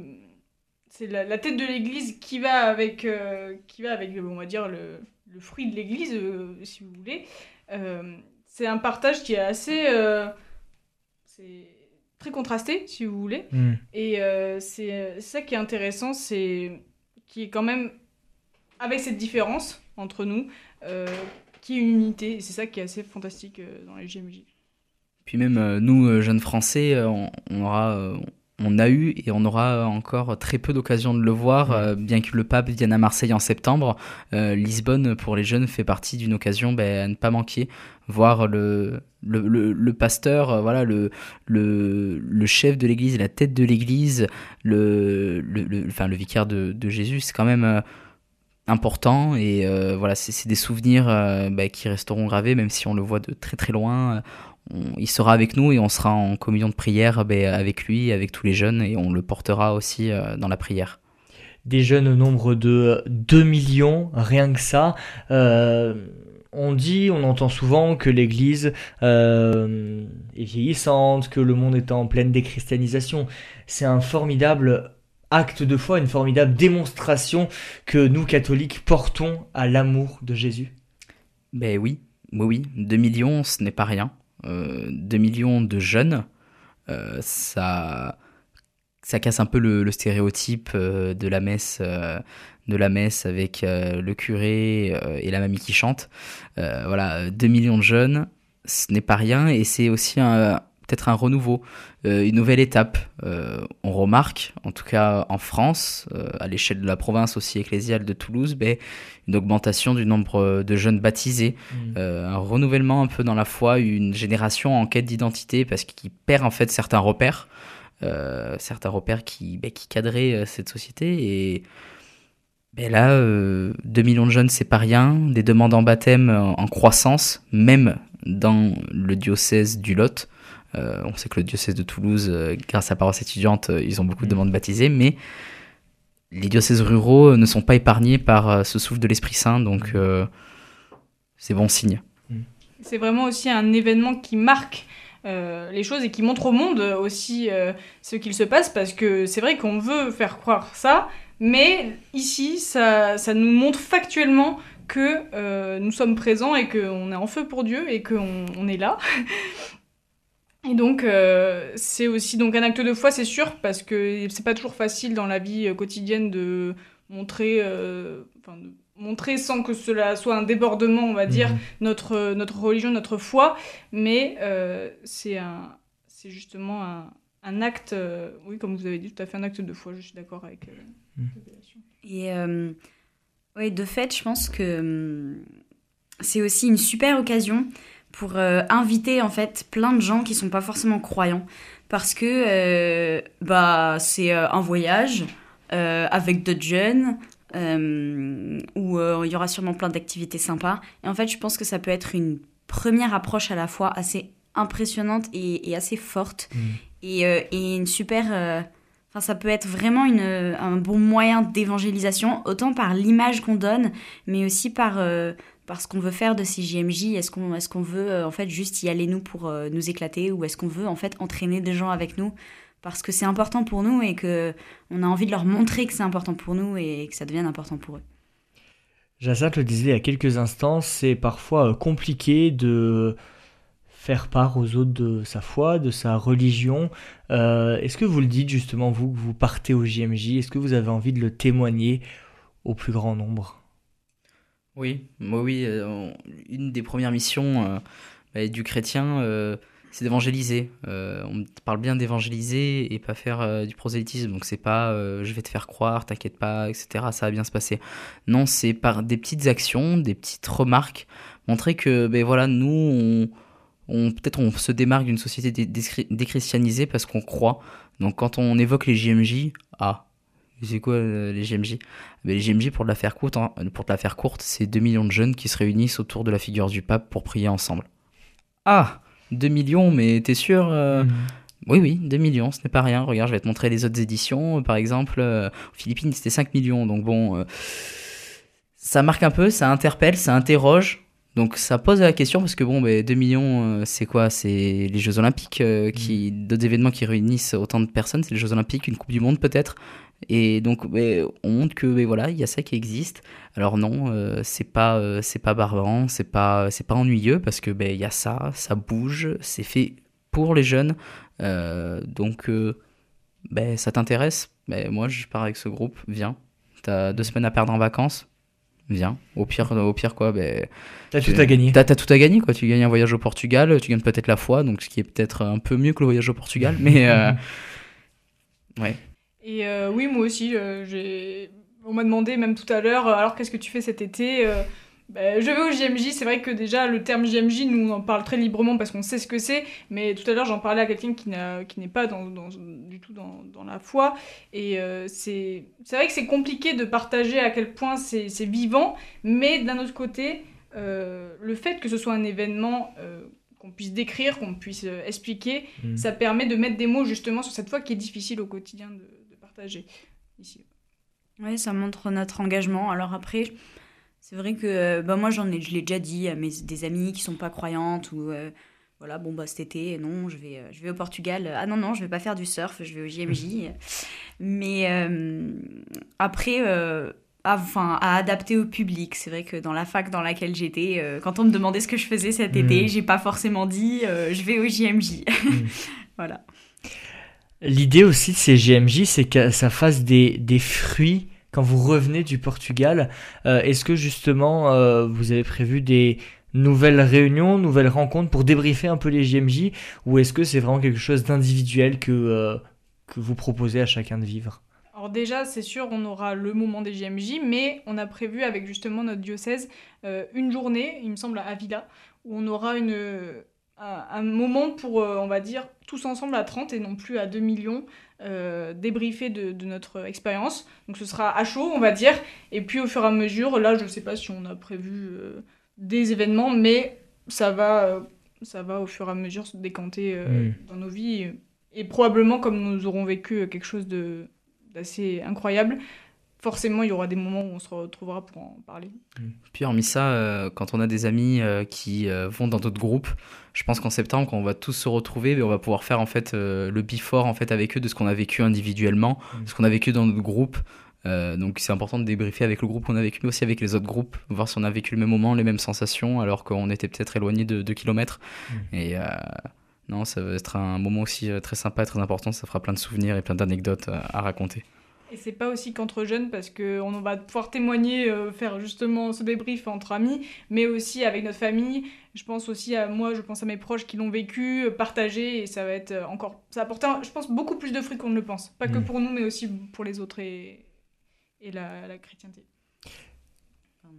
c'est la, la tête de l'église qui va avec, euh, qui va avec on va dire, le, le fruit de l'église, euh, si vous voulez. C'est un partage qui est assez. euh, c'est très contrasté, si vous voulez. Hmm. Et euh, c'est ça qui est intéressant, c'est qui est quand même avec cette différence entre nous, euh, qui est une unité. Et c'est ça qui est assez fantastique euh, dans les JMJ. Puis même euh, nous, euh, jeunes Français, euh, on, on aura, euh, on a eu et on aura encore très peu d'occasions de le voir, euh, bien que le pape vienne à Marseille en septembre. euh, Lisbonne, pour les jeunes, fait partie d'une occasion ben, à ne pas manquer. Voir le, le, le, le pasteur, euh, voilà, le, le, le chef de l'église, la tête de l'église, le, le, le- enfin, le vicaire de, de Jésus, c'est quand même important et euh, voilà, c'est des souvenirs euh, ben, qui resteront gravés, même si on le voit de très très loin. On- il sera avec nous et on sera en communion de prière ben, avec lui, avec tous les jeunes et on le portera aussi euh, dans la prière. des jeunes au nombre de 2 millions, rien que ça. Euh, on dit, on entend souvent que l'Église euh, est vieillissante, que le monde est en pleine déchristianisation. C'est un formidable acte de foi, une formidable démonstration que nous, catholiques, portons à l'amour de Jésus. Ben oui, oui, oui. 2 millions, ce n'est pas rien. Euh, 2 millions de jeunes, euh, ça, ça casse un peu le, stéréotype euh, de la messe de la messe avec euh, le curé euh, et la mamie qui chante. Euh, voilà, 2 millions de jeunes, ce n'est pas rien et c'est aussi peut-être un renouveau, une nouvelle étape. on remarque, en tout cas en France, à l'échelle de la province aussi ecclésiale de Toulouse, ben, une augmentation du nombre de jeunes baptisés, mmh. un renouvellement un peu dans la foi, une génération en quête d'identité parce qu'il perd en fait certains repères, certains repères qui, ben, qui cadraient cette société et ben là, 2 euh, millions de jeunes, c'est pas rien. Des demandes en baptême en croissance, même dans le diocèse du Lot. Euh, on sait que le diocèse de Toulouse, euh, grâce à la paroisse étudiante, ils ont beaucoup de demandes baptisées, mais les diocèses ruraux ne sont pas épargnés par ce souffle de l'Esprit Saint, donc c'est bon signe. C'est vraiment aussi un événement qui marque les choses et qui montre au monde aussi ce qu'il se passe, parce que c'est vrai qu'on veut faire croire ça, mais ici, ça, ça nous montre factuellement que euh, nous sommes présents et qu'on est en feu pour Dieu et qu'on on est là. [LAUGHS] Et donc, euh, c'est aussi donc un acte de foi, c'est sûr, parce que c'est pas toujours facile dans la vie euh, quotidienne de montrer, enfin, de montrer sans que cela soit un débordement, on va dire, mhm. notre, notre religion, notre foi. Mais c'est un, c'est justement un, un acte, oui, comme vous avez dit, tout à fait un acte de foi. Je suis d'accord avec. Et euh, ouais, de fait, je pense que hum, c'est aussi une super occasion pour euh, inviter en fait plein de gens qui sont pas forcément croyants. Parce que euh, bah c'est un voyage avec d'autres jeunes où il y aura sûrement plein d'activités sympas. Et en fait je pense que ça peut être une première approche à la fois assez impressionnante et, assez forte. Mmh. et, et, une super ça peut être vraiment une, un bon moyen d'évangélisation, autant par l'image qu'on donne, mais aussi par, euh, par ce qu'on veut faire de ces JMJ. Est-ce qu'on veut euh, en fait juste y aller nous pour euh, nous éclater ou est-ce qu'on veut en fait entraîner des gens avec nous? Parce que c'est important pour nous et que on a envie de leur montrer que c'est important pour nous et que ça devienne important pour eux. Jacinthe le disait il y a quelques instants, c'est parfois compliqué de faire part aux autres de sa foi, de sa religion. Euh, est-ce que vous le dites justement, vous, que vous partez au JMJ Est-ce que vous avez envie de le témoigner au plus grand nombre? Oui, moi oui. Euh, une des premières missions euh, bah, du chrétien, c'est d'évangéliser. on parle bien d'évangéliser et pas faire du prosélytisme. Donc c'est pas je vais te faire croire, t'inquiète pas, etc. Ça va bien se passer. Non, c'est par des petites actions, des petites remarques, montrer que ben voilà, nous on peut-être on se démarque d'une société déchristianisée parce qu'on croit. Donc quand on évoque les JMJ, ah, c'est quoi euh, les JMJ ben, Les JMJ, pour la faire courte, hein, pour la faire courte, c'est 2 millions de jeunes qui se réunissent autour de la figure du pape pour prier ensemble. Ah, 2 millions, mais t'es sûr euh? mhm. Oui, oui, 2 millions, ce n'est pas rien. Regarde, je vais te montrer les autres éditions. Par exemple, euh, aux Philippines, c'était 5 millions. Donc bon, ça marque un peu, ça interpelle, ça interroge. Donc ça pose la question parce que bon, 2 ben, millions, euh, c'est quoi? C'est les Jeux Olympiques, euh, qui, mm. d'autres événements qui réunissent autant de personnes, c'est les Jeux Olympiques, une Coupe du Monde peut-être? Et donc ben, on montre que ben, voilà, il y a ça qui existe. Alors non, euh, c'est pas c'est pas barbant, c'est pas c'est pas ennuyeux parce que il y a ça, ça bouge, c'est fait pour les jeunes. donc ben ça t'intéresse? Ben moi je pars avec ce groupe, viens. T'as deux semaines à perdre en vacances, viens. Au pire, au pire quoi, ben. T'as tout à gagner. T'as as tout à gagner, quoi. Tu gagnes un voyage au Portugal, tu gagnes peut-être la foi, donc ce qui est peut-être un peu mieux que le voyage au Portugal, mais. Euh, [LAUGHS] ouais. Et euh, oui, moi aussi, euh, j'ai. On m'a demandé même tout à l'heure, alors qu'est-ce que tu fais cet été bah, je vais au JMJ, c'est vrai que déjà le terme JMJ, nous on en parle très librement parce qu'on sait ce que c'est, mais tout à l'heure j'en parlais à quelqu'un qui, qui n'est pas dans, dans, du tout dans, dans, la foi, et euh, c'est vrai que c'est compliqué de partager à quel point c'est vivant, mais d'un autre côté, euh, le fait que ce soit un événement euh, qu'on puisse décrire, qu'on puisse expliquer, mmh. ça permet de mettre des mots justement sur cette foi qui est difficile au quotidien de partager ici. Oui, ça montre notre engagement. Alors après, C'est vrai que bah, moi, j'en ai, je l'ai déjà dit à mes, des amis qui sont pas croyantes ou voilà, bon, bah cet été, non, je vais, je vais au Portugal. Ah non, non, je vais pas faire du surf, je vais au JMJ. Mais après, enfin, à adapter au public. C'est vrai que dans la fac dans laquelle j'étais, quand on me demandait ce que je faisais cet été, j'ai pas forcément dit je vais au JMJ. [LAUGHS] voilà. L'idée aussi de ces GMJ, c'est que ça fasse des, des, fruits quand vous revenez du Portugal. Euh, est-ce que justement euh, vous avez prévu des nouvelles réunions, nouvelles rencontres pour débriefer un peu les GMJ ou est-ce que c'est vraiment quelque chose d'individuel que, euh, que vous proposez à chacun de vivre? Alors déjà, c'est sûr, on aura le moment des JMJ, mais on a prévu avec justement notre diocèse une journée, il me semble, à Avila, où on aura une, un, moment pour, on va dire, tous ensemble à 30 et non plus à 2 millions, euh, débriefer de, notre expérience. Donc ce sera à chaud, on va dire. Et puis au fur et à mesure, là, je ne sais pas si on a prévu euh, des événements, mais ça va, ça va au fur et à mesure se décanter hmm. dans nos vies. Et probablement, comme nous aurons vécu quelque chose d'assez incroyable, forcément, il y aura des moments où on se retrouvera pour en parler. Mm. Puis, hormis ça, euh, quand on a des amis euh, qui euh, vont dans d'autres groupes, je pense qu'en septembre, quand on va tous se retrouver, on va pouvoir faire en fait le before en fait avec eux de ce qu'on a vécu individuellement, mm. ce qu'on a vécu dans notre groupe. donc, c'est important de débriefer avec le groupe qu'on a vécu, mais aussi avec les autres groupes, voir si on a vécu le même moment, les mêmes sensations, alors qu'on était peut-être éloigné de 2 km. Mm. Et non, ça va être un moment aussi très sympa, très important. Ça fera plein de souvenirs et plein d'anecdotes à raconter. Et c'est pas aussi qu'entre jeunes parce qu'on va pouvoir témoigner, euh, faire justement ce débrief entre amis, mais aussi avec notre famille. Je pense aussi à moi, je pense à mes proches qui l'ont vécu, euh, partagé, et ça va être euh, encore. Ça va apporter, je pense, beaucoup plus de fruits qu'on ne le pense. Pas que mm. pour nous, mais aussi pour les autres et, et la, la chrétienté.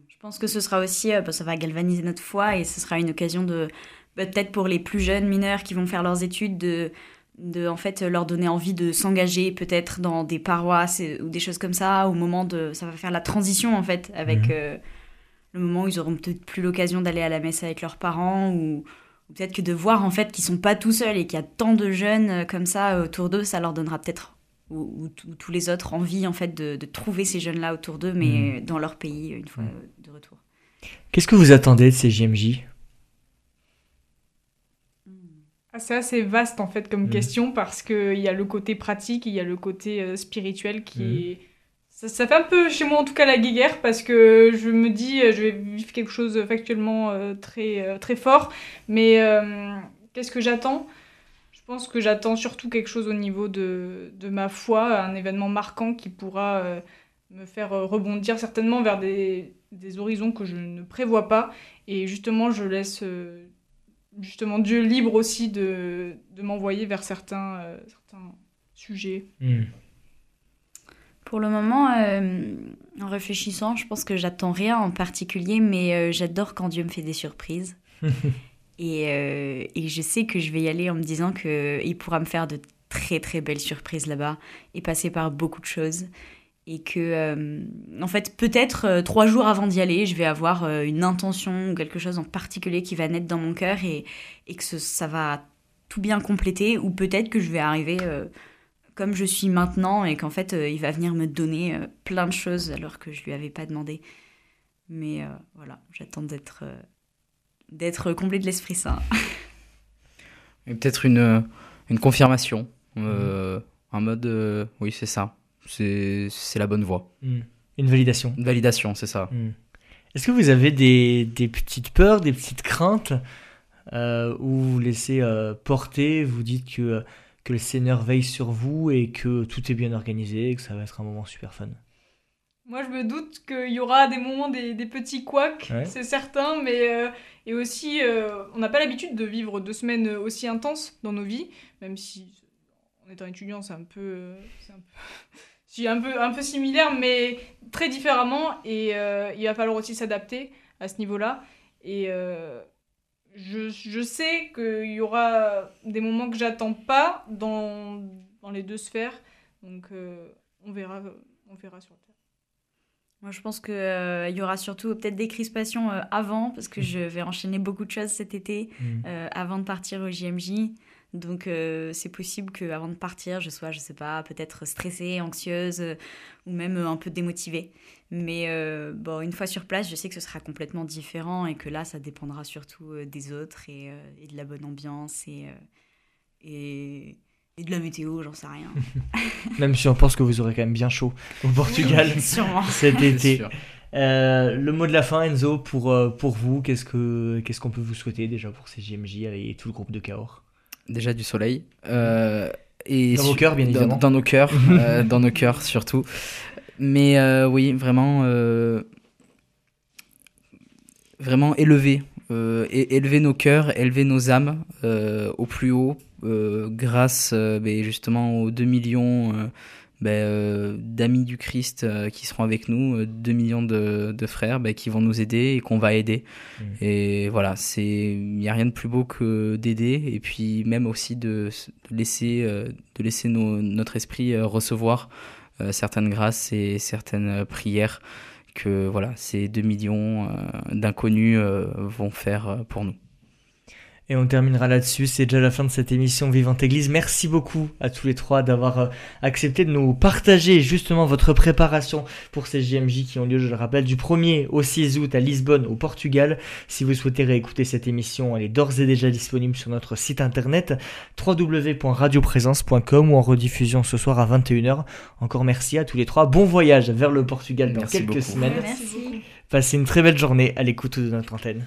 Je pense que ce sera aussi, bah, ça va galvaniser notre foi et ce sera une occasion de, peut-être pour les plus jeunes mineurs qui vont faire leurs études, de de en fait leur donner envie de s'engager peut-être dans des paroisses ou des choses comme ça au moment de ça va faire la transition en fait avec mhm. euh, le moment où ils auront peut-être plus l'occasion d'aller à la messe avec leurs parents ou, peut-être que de voir en fait qu'ils sont pas tout seuls et qu'il y a tant de jeunes euh, comme ça autour d'eux ça leur donnera peut-être ou, tous les autres envie en fait de, trouver ces jeunes là autour d'eux mais mhm. dans leur pays une fois mhm. de retour qu'est-ce que vous attendez de ces JMJ c'est assez vaste en fait comme mm. question parce qu'il y a le côté pratique, il y a le côté euh, spirituel qui mm. est... Ça, fait un peu chez moi en tout cas la guéguerre parce que je me dis euh, je vais vivre quelque chose factuellement euh, très, très fort. Mais qu'est-ce que j'attends? Je pense que j'attends surtout quelque chose au niveau de, de, ma foi, un événement marquant qui pourra me faire rebondir certainement vers des, des, horizons que je ne prévois pas. Et justement je laisse justement Dieu libre aussi de, de m'envoyer vers certains, euh, certains sujets. Hmm. Pour le moment, euh, en réfléchissant, je pense que j'attends rien en particulier, mais euh, j'adore quand Dieu me fait des surprises. [LAUGHS] et, et, je sais que je vais y aller en me disant qu'il pourra me faire de très très belles surprises là-bas et passer par beaucoup de choses et que euh, en fait peut-être euh, trois jours avant d'y aller je vais avoir euh, une intention ou quelque chose en particulier qui va naître dans mon cœur et, et que ça va tout bien compléter ou peut-être que je vais arriver comme je suis maintenant et qu'en fait il va venir me donner plein de choses alors que je lui avais pas demandé. Mais voilà j'attends d'être d'être comblé de l'Esprit Saint. [LAUGHS] Et peut-être une, une confirmation mmh. en mode oui c'est ça c'est la bonne voie. Hmm. Une validation. Une validation, c'est ça. Hmm. Est-ce que vous avez des, des, petites peurs, des petites craintes euh, où vous laissez euh, porter, vous dites que, que le Seigneur veille sur vous et que tout est bien organisé et que ça va être un moment super fun? Moi, je me doute qu'il y aura des moments, des, des petits couacs, c'est certain, mais euh, et aussi, on n'a pas l'habitude de vivre deux semaines aussi intenses dans nos vies, même si en étant étudiant, c'est un peu, un peu un peu, un peu similaire, mais très différemment. Et euh, il va falloir aussi s'adapter à ce niveau-là. Et euh, je, sais qu'il y aura des moments que j'attends pas dans, les deux sphères. Donc euh, on, verra, on verra sur. Moi, je pense qu'il y aura surtout peut-être des crispations avant, parce que mmh. je vais enchaîner beaucoup de choses cet été, mmh. avant de partir au JMJ. Donc euh, c'est possible qu'avant de partir, je sois, je sais pas, peut-être stressée, anxieuse euh, ou même euh, un peu démotivée. Mais bon, une fois sur place, je sais que ce sera complètement différent et que là, ça dépendra surtout des autres et, et, de la bonne ambiance et, et, et de la météo, j'en sais rien. [LAUGHS] même si on pense que vous aurez quand même bien chaud au Portugal [LAUGHS] cet été. le mot de la fin, Enzo, pour, pour vous, qu'est-ce qu'on ce qu'on peut vous souhaiter déjà pour ces JMJ et tout le groupe de Cahors? Déjà du soleil. Euh, et dans vos cœurs, bien évidemment. Dans, nos cœurs, [LAUGHS] euh, dans nos cœurs surtout. Mais euh, oui, vraiment, vraiment élever, élever nos cœurs, élever nos âmes au plus haut, grâce ben, justement aux 2 millions ben, euh, d'amis du Christ euh, qui seront avec nous, 2 euh, millions de, de frères ben, qui vont nous aider et qu'on va aider. Mmh. Et voilà, il n'y a rien de plus beau que d'aider et puis même aussi de, laisser, de laisser notre esprit recevoir certaines grâces et certaines prières que voilà, ces 2 millions d'inconnus vont faire pour nous. Et on terminera là-dessus. C'est déjà la fin de cette émission Vivante Église. Merci beaucoup à tous les trois d'avoir euh, accepté de nous partager justement votre préparation pour ces JMJ qui ont lieu, je le rappelle, du 1er au 6 août à Lisbonne, au Portugal. Si vous souhaitez réécouter cette émission, elle est d'ores et déjà disponible sur notre site internet www.radioprésence.com ou en rediffusion ce soir à 21h. Encore merci à tous les trois. Bon voyage vers le Portugal dans quelques semaines. Merci. Passez une très belle journée à l'écoute de notre antenne.